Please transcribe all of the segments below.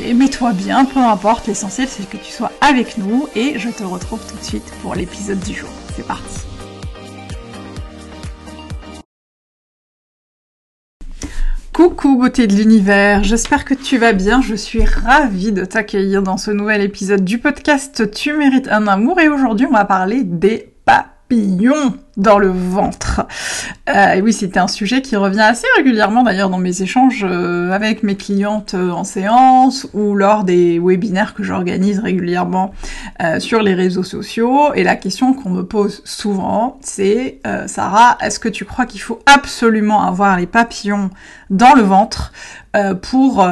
mets-toi bien, peu importe, l'essentiel c'est que tu sois avec nous et je te retrouve tout de suite pour l'épisode du jour. C'est parti. Coucou beauté de l'univers, j'espère que tu vas bien, je suis ravie de t'accueillir dans ce nouvel épisode du podcast Tu mérites un amour. Et aujourd'hui on va parler des dans le ventre. Euh, oui, c'était un sujet qui revient assez régulièrement d'ailleurs dans mes échanges euh, avec mes clientes euh, en séance ou lors des webinaires que j'organise régulièrement sur les réseaux sociaux. Et la question qu'on me pose souvent, c'est Sarah, est-ce que tu crois qu'il faut absolument avoir les papillons dans le ventre? Pour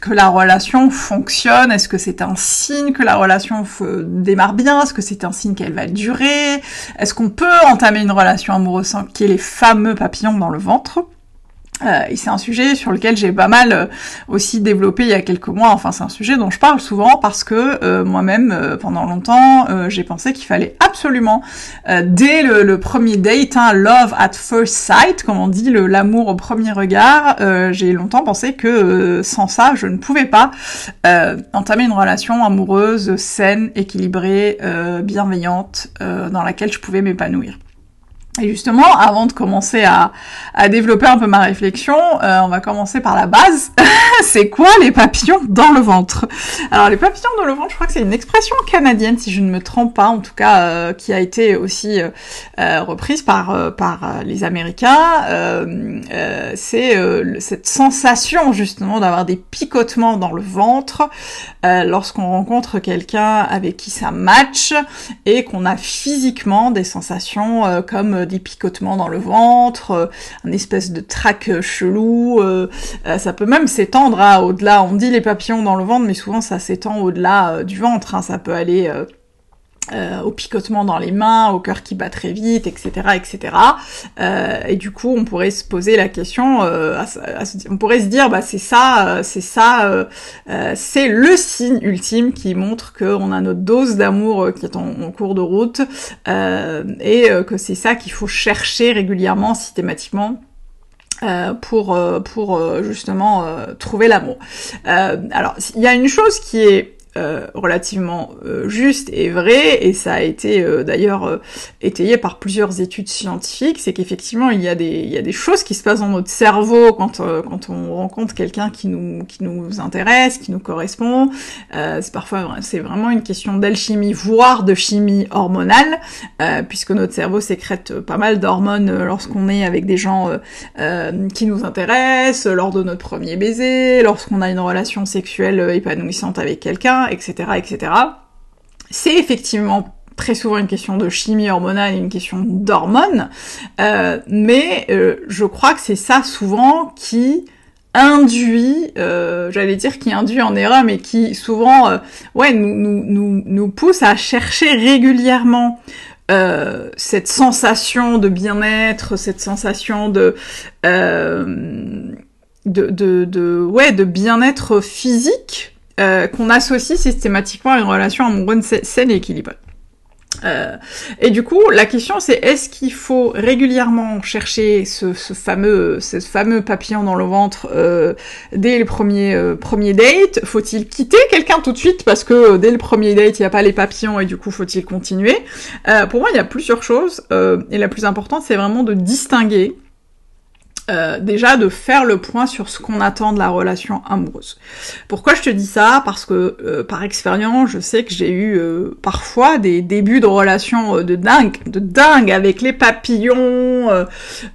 que la relation fonctionne. Est-ce que c'est un signe que la relation démarre bien? Est-ce que c'est un signe qu'elle va durer? Est-ce qu'on peut entamer une relation amoureuse qui est les fameux papillons dans le ventre? Euh, c'est un sujet sur lequel j'ai pas mal euh, aussi développé il y a quelques mois. Enfin, c'est un sujet dont je parle souvent parce que euh, moi-même, pendant longtemps, j'ai pensé qu'il fallait absolument, dès le, premier date, hein, love at first sight, comme on dit, l'amour au premier regard, j'ai longtemps pensé que sans ça, je ne pouvais pas entamer une relation amoureuse saine, équilibrée, bienveillante, dans laquelle je pouvais m'épanouir. Et justement, avant de commencer à, à développer un peu ma réflexion, euh, on va commencer par la base. c'est quoi les papillons dans le ventre? Alors les papillons dans le ventre, je crois que c'est une expression canadienne, si je ne me trompe pas, en tout cas, euh, qui a été aussi euh, reprise par les Américains. c'est cette sensation justement d'avoir des picotements dans le ventre lorsqu'on rencontre quelqu'un avec qui ça match et qu'on a physiquement des sensations comme des picotements dans le ventre, euh, un espèce de trac euh, chelou. Euh, ça peut même s'étendre à au-delà. On dit les papillons dans le ventre, mais souvent ça s'étend au-delà du ventre. Hein. Ça peut aller euh, au picotement dans les mains, au cœur qui bat très vite, etc., etc. Euh, et du coup, on pourrait se poser la question, euh, on pourrait se dire, bah c'est ça, c'est ça, c'est le signe ultime qui montre qu'on a notre dose d'amour qui est en, cours de route, et que c'est ça qu'il faut chercher régulièrement, systématiquement. pour pour justement trouver l'amour. alors il y a une chose qui est euh, relativement euh, juste et vrai, et ça a été euh, d'ailleurs étayé par plusieurs études scientifiques, c'est qu'effectivement il y, a des, il y a des choses qui se passent dans notre cerveau quand, quand on rencontre quelqu'un qui nous, qui nous intéresse, qui nous correspond. c'est parfois c'est vraiment une question d'alchimie, voire de chimie hormonale, puisque notre cerveau sécrète pas mal d'hormones lorsqu'on est avec des gens qui nous intéressent, lors de notre premier baiser, lorsqu'on a une relation sexuelle épanouissante avec quelqu'un, etc., etc. C'est effectivement très souvent une question de chimie hormonale une question d'hormones, euh, mais euh, je crois que c'est ça souvent qui induit, euh, j'allais dire qui induit en erreur, mais qui souvent, nous, pousse à chercher régulièrement cette sensation de bien-être, cette sensation de bien-être physique, euh, qu'on associe systématiquement à une relation amoureuse saine et équilibrée. Euh, et du coup, la question c'est est-ce qu'il faut régulièrement chercher ce, ce, fameux, ce fameux papillon dans le ventre euh, dès le premier euh, premier date? Faut-il quitter quelqu'un tout de suite parce que dès le premier date il n'y a pas les papillons et du coup faut-il continuer? Pour moi, il y a plusieurs choses et la plus importante c'est vraiment de distinguer euh, déjà de faire le point sur ce qu'on attend de la relation amoureuse. Pourquoi je te dis ça? Parce que euh, par expérience, je sais que j'ai eu euh, parfois des débuts de relation de dingue, de dingue avec les papillons,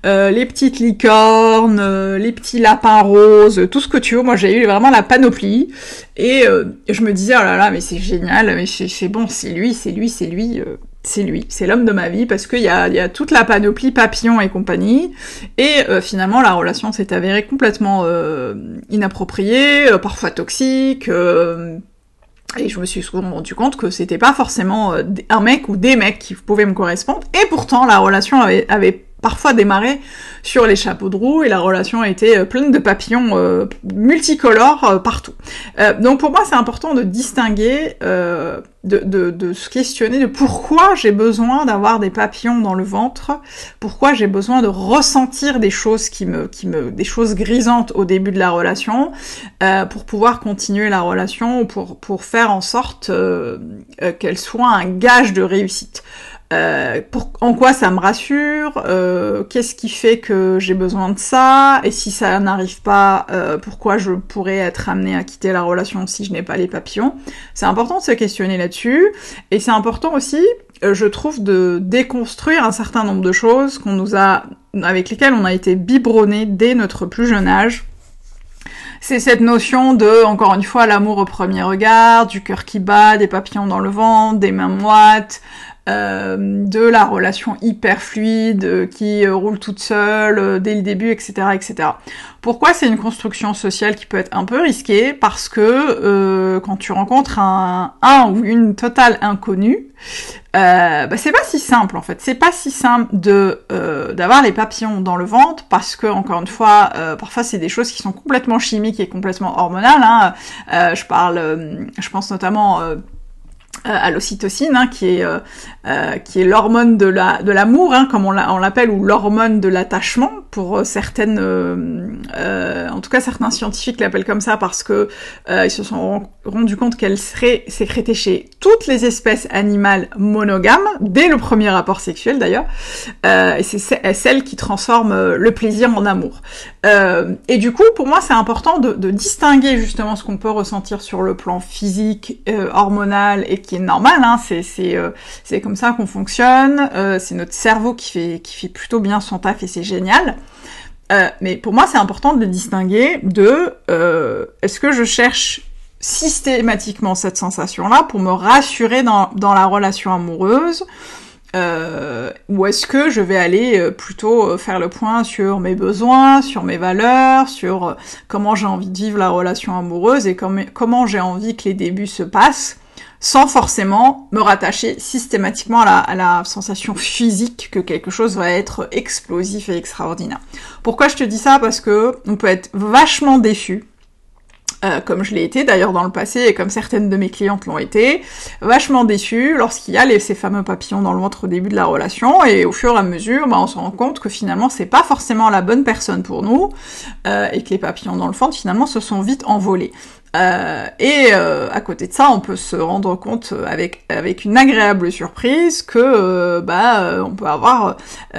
les petites licornes, les petits lapins roses, tout ce que tu veux. Moi, j'ai eu vraiment la panoplie et je me disais oh là là, mais c'est génial, mais c'est bon, c'est lui, c'est lui, c'est lui c'est lui, c'est l'homme de ma vie parce qu'il y a, y a toute la panoplie papillon et compagnie. Et euh, finalement, la relation s'est avérée complètement euh, inappropriée, euh, parfois toxique. et je me suis souvent rendu compte que c'était pas forcément un mec ou des mecs qui pouvaient me correspondre. Et pourtant, la relation avait, avait parfois démarré sur les chapeaux de roue et la relation a été euh, pleine de papillons euh, multicolores euh, partout. donc pour moi c'est important de distinguer, de, se questionner de pourquoi j'ai besoin d'avoir des papillons dans le ventre, pourquoi j'ai besoin de ressentir des choses qui me, qui me, des choses grisantes au début de la relation, pour pouvoir continuer la relation, pour, pour faire en sorte qu'elle soit un gage de réussite. Euh, en quoi ça me rassure, euh, qu'est-ce qui fait que j'ai besoin de ça, et si ça n'arrive pas, euh, pourquoi je pourrais être amenée à quitter la relation si je n'ai pas les papillons? C'est important de se questionner là-dessus, et c'est important aussi, je trouve, de déconstruire un certain nombre de choses qu'on nous a, avec lesquelles on a été biberonné dès notre plus jeune âge. C'est cette notion de, encore une fois, l'amour au premier regard, du cœur qui bat, des papillons dans le ventre, des mains moites, euh, de la relation hyper fluide euh, qui euh, roule toute seule dès le début, etc., etc. Pourquoi c'est une construction sociale qui peut être un peu risquée? Parce que quand tu rencontres un, ou une totale inconnue, bah, c'est pas si simple en fait. C'est pas si simple de d'avoir les papillons dans le ventre parce que encore une fois, parfois c'est des choses qui sont complètement chimiques et complètement hormonales. Hein. je parle, je pense notamment euh, à l'ocytocine, hein, qui est euh, euh, est l'hormone de la de l'amour, hein, comme on l'appelle, ou l'hormone de l'attachement pour certaines, en tout cas certains scientifiques l'appellent comme ça parce que ils se sont rendus compte qu'elle serait sécrétée chez toutes les espèces animales monogames dès le premier rapport sexuel d'ailleurs, et c'est celle qui transforme le plaisir en amour. et du coup, pour moi, c'est important de, de, distinguer justement ce qu'on peut ressentir sur le plan physique, hormonal et qui est normal, hein, c'est c'est euh, c'est comme ça qu'on fonctionne, euh, c'est notre cerveau qui fait qui fait plutôt bien son taf et c'est génial. Euh, mais pour moi, c'est important de le distinguer de est-ce que je cherche systématiquement cette sensation-là pour me rassurer dans, dans la relation amoureuse ou est-ce que je vais aller plutôt faire le point sur mes besoins, sur mes valeurs, sur comment j'ai envie de vivre la relation amoureuse et comment j'ai envie que les débuts se passent sans forcément me rattacher systématiquement à la, sensation physique que quelque chose va être explosif et extraordinaire. Pourquoi je te dis ça? Parce que on peut être vachement déçu euh, comme je l'ai été d'ailleurs dans le passé et comme certaines de mes clientes l'ont été, vachement déçu lorsqu'il y a ces fameux papillons dans le ventre au début de la relation et au fur et à mesure, bah, on se rend compte que finalement c'est pas forcément la bonne personne pour nous euh, et que les papillons dans le ventre finalement se sont vite envolés. Euh, et euh, à côté de ça, on peut se rendre compte avec avec une agréable surprise que euh, bah on peut avoir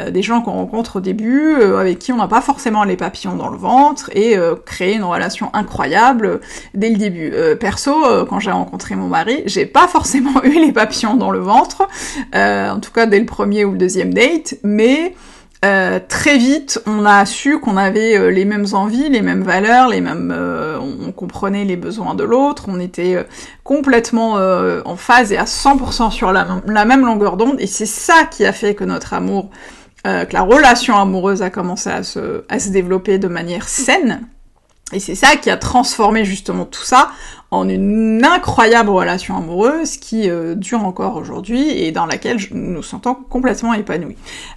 des gens qu'on rencontre au début avec qui on n'a pas forcément les papillons dans le ventre et créer une relation incroyable dès le début. perso, quand j'ai rencontré mon mari, j'ai pas forcément eu les papillons dans le ventre, en tout cas dès le premier ou le deuxième date, mais euh, très vite, on a su qu'on avait euh, les mêmes envies, les mêmes valeurs, les mêmes, euh, on, comprenait les besoins de l'autre, on était complètement en phase et à 100% sur la, même longueur d'onde, et c'est ça qui a fait que notre amour, que la relation amoureuse a commencé à se développer de manière saine. Et c'est ça qui a transformé justement tout ça en une incroyable relation amoureuse qui euh, dure encore aujourd'hui et dans laquelle je nous sentons complètement épanouis.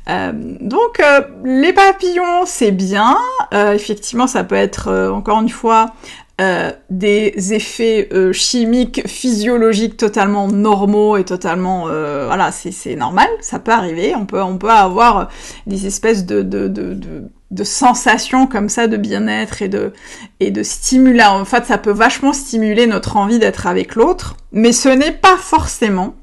Euh, donc euh, les papillons c'est bien, effectivement ça peut être encore une fois euh, des effets euh, chimiques, physiologiques totalement normaux et totalement euh, voilà, c'est normal, ça peut arriver. On peut on peut avoir des espèces de de, de, de, de sensations comme ça de bien-être et de et de stimuler. En fait, ça peut vachement stimuler notre envie d'être avec l'autre, mais ce n'est pas forcément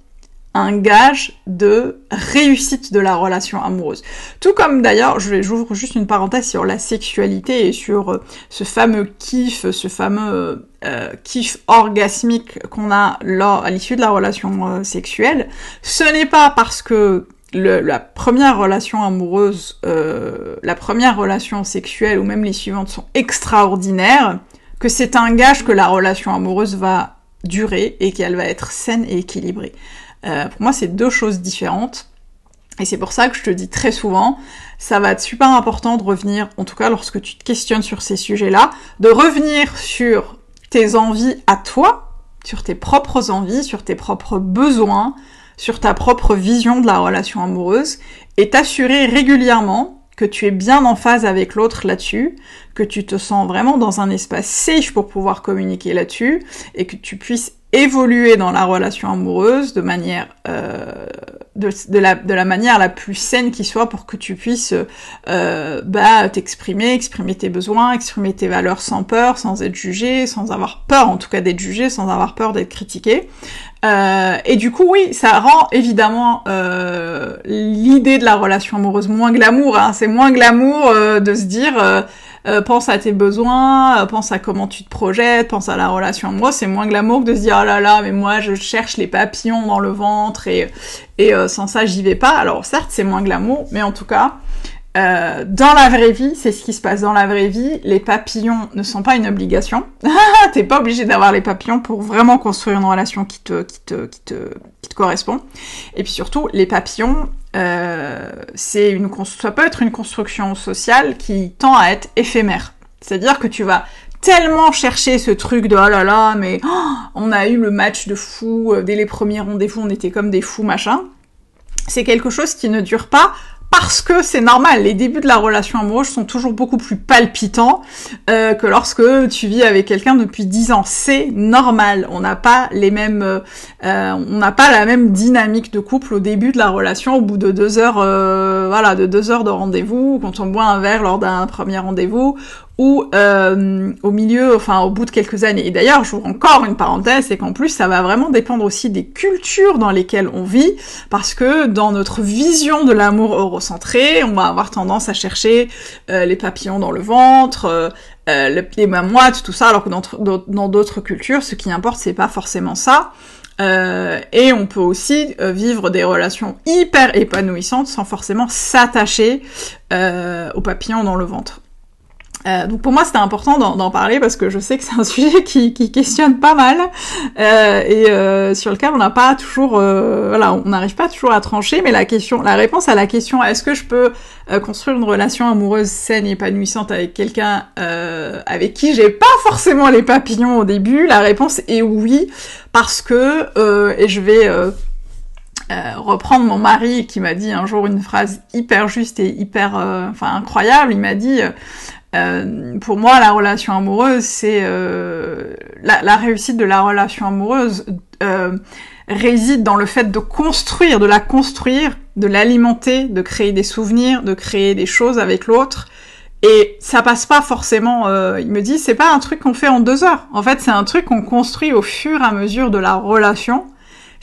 un gage de réussite de la relation amoureuse. Tout comme d'ailleurs, je vais j'ouvre juste une parenthèse sur la sexualité et sur euh, ce fameux kiff, ce fameux euh, kiff orgasmique qu'on a lors, à l'issue de la relation euh, sexuelle. Ce n'est pas parce que la première relation amoureuse, la première relation sexuelle ou même les suivantes sont extraordinaires que c'est un gage que la relation amoureuse va durer et qu'elle va être saine et équilibrée. Euh, pour moi, c'est deux choses différentes. Et c'est pour ça que je te dis très souvent, ça va être super important de revenir, en tout cas lorsque tu te questionnes sur ces sujets-là, de revenir sur tes envies à toi, sur tes propres envies, sur tes propres besoins, sur ta propre vision de la relation amoureuse, et t'assurer régulièrement que tu es bien en phase avec l'autre là-dessus, que tu te sens vraiment dans un espace safe pour pouvoir communiquer là-dessus, et que tu puisses évoluer dans la relation amoureuse de manière euh, de, la, de la manière la plus saine qui soit pour que tu puisses euh, bah, t'exprimer, exprimer tes besoins, exprimer tes valeurs sans peur, sans être jugé, sans avoir peur en tout cas d'être jugé, sans avoir peur d'être critiqué. Euh, et du coup, oui, ça rend évidemment euh, l'idée de la relation amoureuse moins glamour. Hein. C'est moins glamour euh, de se dire euh, pense à tes besoins, euh, pense à comment tu te projettes, pense à la relation amoureuse. C'est moins glamour que de se dire oh là là, mais moi je cherche les papillons dans le ventre et et euh, sans ça j'y vais pas. Alors certes c'est moins glamour, mais en tout cas dans la vraie vie, c'est ce qui se passe dans la vraie vie. Les papillons ne sont pas une obligation. T'es pas obligé d'avoir les papillons pour vraiment construire une relation qui te, qui te, qui te, qui te correspond. Et puis surtout, les papillons, euh, c'est une ça peut être une construction sociale qui tend à être éphémère. C'est-à-dire que tu vas tellement chercher ce truc de oh là là, mais oh, on a eu le match de fou euh, dès les premiers rendez-vous, on était comme des fous machin. C'est quelque chose qui ne dure pas parce que c'est normal, les débuts de la relation amoureuse sont toujours beaucoup plus palpitants euh, que lorsque tu vis avec quelqu'un depuis 10 ans. C'est normal, on n'a pas les mêmes, euh, on n'a pas la même dynamique de couple au début de la relation, au bout de deux heures, euh, voilà, de deux heures de rendez-vous, quand on boit un verre lors d'un premier rendez-vous, ou euh, au milieu, enfin au bout de quelques années. Et d'ailleurs, j'ouvre encore une parenthèse, c'est qu'en plus, ça va vraiment dépendre aussi des cultures dans lesquelles on vit, parce que dans notre vision de l'amour eurocentré, on va avoir tendance à chercher euh, les papillons dans le ventre, euh, euh les moites, tout ça, alors que dans d'autres cultures, ce qui importe, c'est pas forcément ça. Euh, et on peut aussi euh, vivre des relations hyper épanouissantes sans forcément s'attacher euh, aux papillons dans le ventre. Euh, donc pour moi c'était important d'en parler parce que je sais que c'est un sujet qui, qui, questionne pas mal. Euh, et euh, sur lequel on n'a pas toujours euh, voilà on n'arrive pas toujours à trancher. Mais la question la réponse à la question est-ce que je peux euh, construire une relation amoureuse saine et épanouissante avec quelqu'un avec qui j'ai pas forcément les papillons au début? La réponse est oui parce que et je vais reprendre mon mari qui m'a dit un jour une phrase hyper juste et hyper enfin incroyable. Il m'a dit euh, pour moi, la relation amoureuse, c'est euh, la, réussite de la relation amoureuse euh, réside dans le fait de construire, de la construire, de l'alimenter, de créer des souvenirs, de créer des choses avec l'autre. Et ça passe pas forcément. il me dit, c'est pas un truc qu'on fait en deux heures. En fait, c'est un truc qu'on construit au fur et à mesure de la relation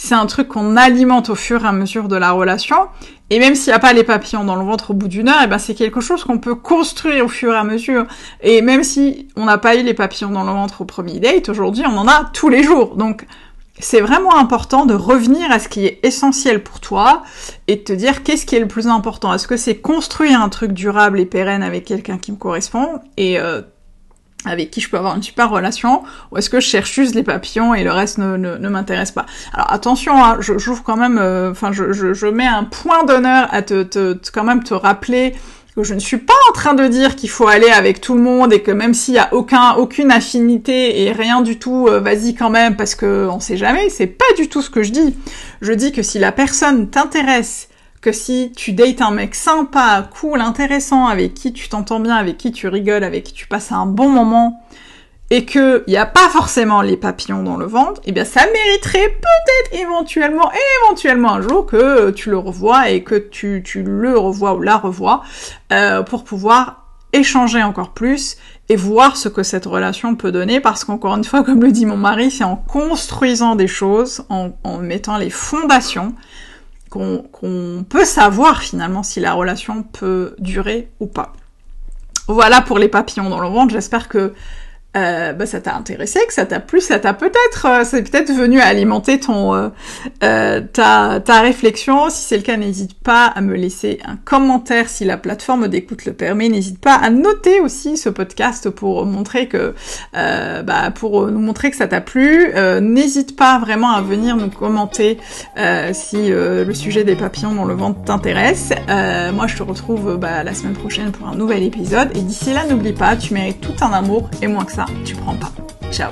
c'est un truc qu'on alimente au fur et à mesure de la relation. Et même s'il n'y a pas les papillons dans le ventre au bout d'une heure, eh ben c'est quelque chose qu'on peut construire au fur et à mesure. Et même si on n'a pas eu les papillons dans le ventre au premier date, aujourd'hui on en a tous les jours. Donc c'est vraiment important de revenir à ce qui est essentiel pour toi et de te dire qu'est-ce qui est le plus important. Est-ce que c'est construire un truc durable et pérenne avec quelqu'un qui me correspond et euh, avec qui je peux avoir une super relation, ou est-ce que je cherche juste les papillons et le reste ne, ne, m'intéresse pas Alors attention, hein, j'ouvre quand même, euh, enfin je, je, je, mets un point d'honneur à te, te, quand même te rappeler que je ne suis pas en train de dire qu'il faut aller avec tout le monde et que même s'il y a aucun, aucune affinité et rien du tout, euh, vas-y quand même parce que on sait jamais, c'est pas du tout ce que je dis. Je dis que si la personne t'intéresse que si tu dates un mec sympa, cool, intéressant, avec qui tu t'entends bien, avec qui tu rigoles, avec qui tu passes un bon moment, et que il n'y a pas forcément les papillons dans le ventre, eh bien ça mériterait peut-être éventuellement, éventuellement un jour que tu le revois et que tu, tu le revois ou la revois euh, pour pouvoir échanger encore plus et voir ce que cette relation peut donner. Parce qu'encore une fois, comme le dit mon mari, c'est en construisant des choses, en, en mettant les fondations qu'on peut savoir finalement si la relation peut durer ou pas. Voilà pour les papillons dans le ventre, j'espère que euh, bah, ça t'a intéressé, que ça t'a plu, ça t'a peut-être, euh, c'est peut-être venu alimenter ton euh, euh, ta, ta réflexion. Si c'est le cas, n'hésite pas à me laisser un commentaire si la plateforme d'écoute le permet. N'hésite pas à noter aussi ce podcast pour montrer que bah, pour nous montrer que ça t'a plu. N'hésite pas vraiment à venir nous commenter si le sujet des papillons dans le ventre t'intéresse. moi, je te retrouve bah, la semaine prochaine pour un nouvel épisode. Et d'ici là, n'oublie pas, tu mérites tout un amour et moins que tu prends pas. Ciao